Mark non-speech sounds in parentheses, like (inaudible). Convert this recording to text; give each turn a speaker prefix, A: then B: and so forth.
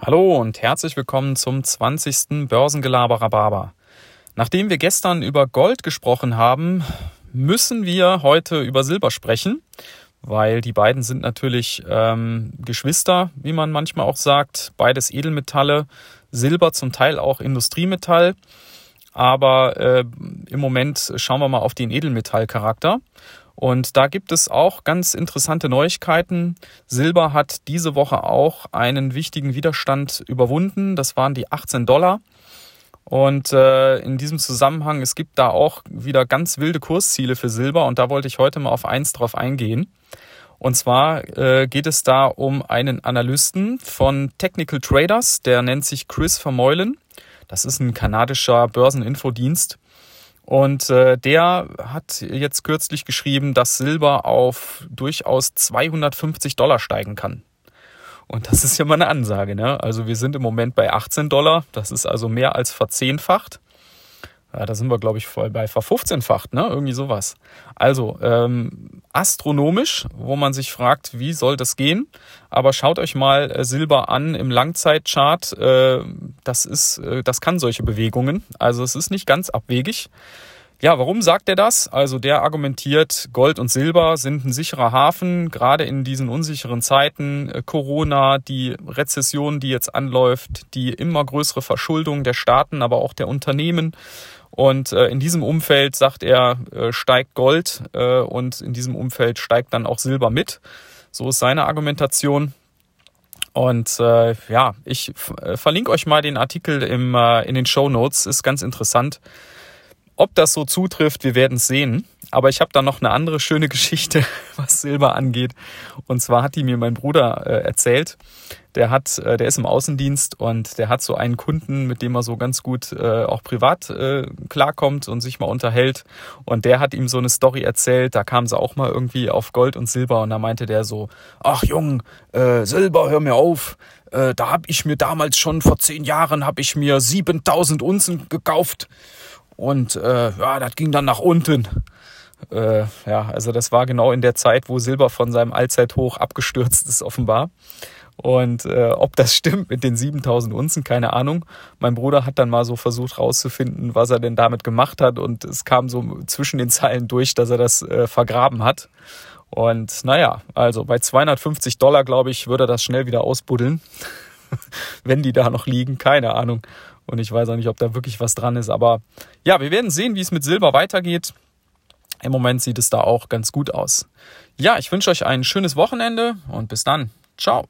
A: Hallo und herzlich willkommen zum 20. Börsengelaber Rhabarber. Nachdem wir gestern über Gold gesprochen haben, müssen wir heute über Silber sprechen, weil die beiden sind natürlich ähm, Geschwister, wie man manchmal auch sagt, beides Edelmetalle, Silber zum Teil auch Industriemetall. Aber äh, im Moment schauen wir mal auf den Edelmetallcharakter. Und da gibt es auch ganz interessante Neuigkeiten. Silber hat diese Woche auch einen wichtigen Widerstand überwunden. Das waren die 18 Dollar. Und äh, in diesem Zusammenhang, es gibt da auch wieder ganz wilde Kursziele für Silber und da wollte ich heute mal auf eins drauf eingehen. Und zwar äh, geht es da um einen Analysten von Technical Traders, der nennt sich Chris Vermeulen. Das ist ein kanadischer Börseninfodienst. Und äh, der hat jetzt kürzlich geschrieben, dass Silber auf durchaus 250 Dollar steigen kann. Und das ist ja mal eine Ansage. Ne? Also wir sind im Moment bei 18 Dollar. Das ist also mehr als verzehnfacht. Ja, da sind wir, glaube ich, voll bei verfünfzehnfacht, ne? Irgendwie sowas. Also, ähm, astronomisch, wo man sich fragt, wie soll das gehen? Aber schaut euch mal äh, Silber an im Langzeitchart. Äh, das ist, äh, das kann solche Bewegungen. Also es ist nicht ganz abwegig. Ja, warum sagt er das? Also der argumentiert, Gold und Silber sind ein sicherer Hafen, gerade in diesen unsicheren Zeiten, äh, Corona, die Rezession, die jetzt anläuft, die immer größere Verschuldung der Staaten, aber auch der Unternehmen. Und äh, in diesem Umfeld, sagt er, äh, steigt Gold äh, und in diesem Umfeld steigt dann auch Silber mit. So ist seine Argumentation. Und äh, ja, ich äh, verlinke euch mal den Artikel im, äh, in den Show Notes. Ist ganz interessant. Ob das so zutrifft, wir werden es sehen. Aber ich habe da noch eine andere schöne (laughs) Geschichte, was Silber angeht. Und zwar hat die mir mein Bruder äh, erzählt. Der hat, äh, der ist im Außendienst und der hat so einen Kunden, mit dem er so ganz gut äh, auch privat äh, klarkommt und sich mal unterhält. Und der hat ihm so eine Story erzählt. Da kamen sie auch mal irgendwie auf Gold und Silber und da meinte der so: Ach Jung, äh, Silber, hör mir auf. Äh, da habe ich mir damals schon vor zehn Jahren habe ich mir 7000 Unzen gekauft und äh, ja, das ging dann nach unten. Äh, ja, also das war genau in der Zeit, wo Silber von seinem Allzeithoch abgestürzt ist, offenbar. Und äh, ob das stimmt mit den 7000 Unzen, keine Ahnung. Mein Bruder hat dann mal so versucht rauszufinden, was er denn damit gemacht hat. Und es kam so zwischen den Zeilen durch, dass er das äh, vergraben hat. Und naja, also bei 250 Dollar, glaube ich, würde er das schnell wieder ausbuddeln. (laughs) Wenn die da noch liegen, keine Ahnung. Und ich weiß auch nicht, ob da wirklich was dran ist. Aber ja, wir werden sehen, wie es mit Silber weitergeht. Im Moment sieht es da auch ganz gut aus. Ja, ich wünsche euch ein schönes Wochenende und bis dann. Ciao.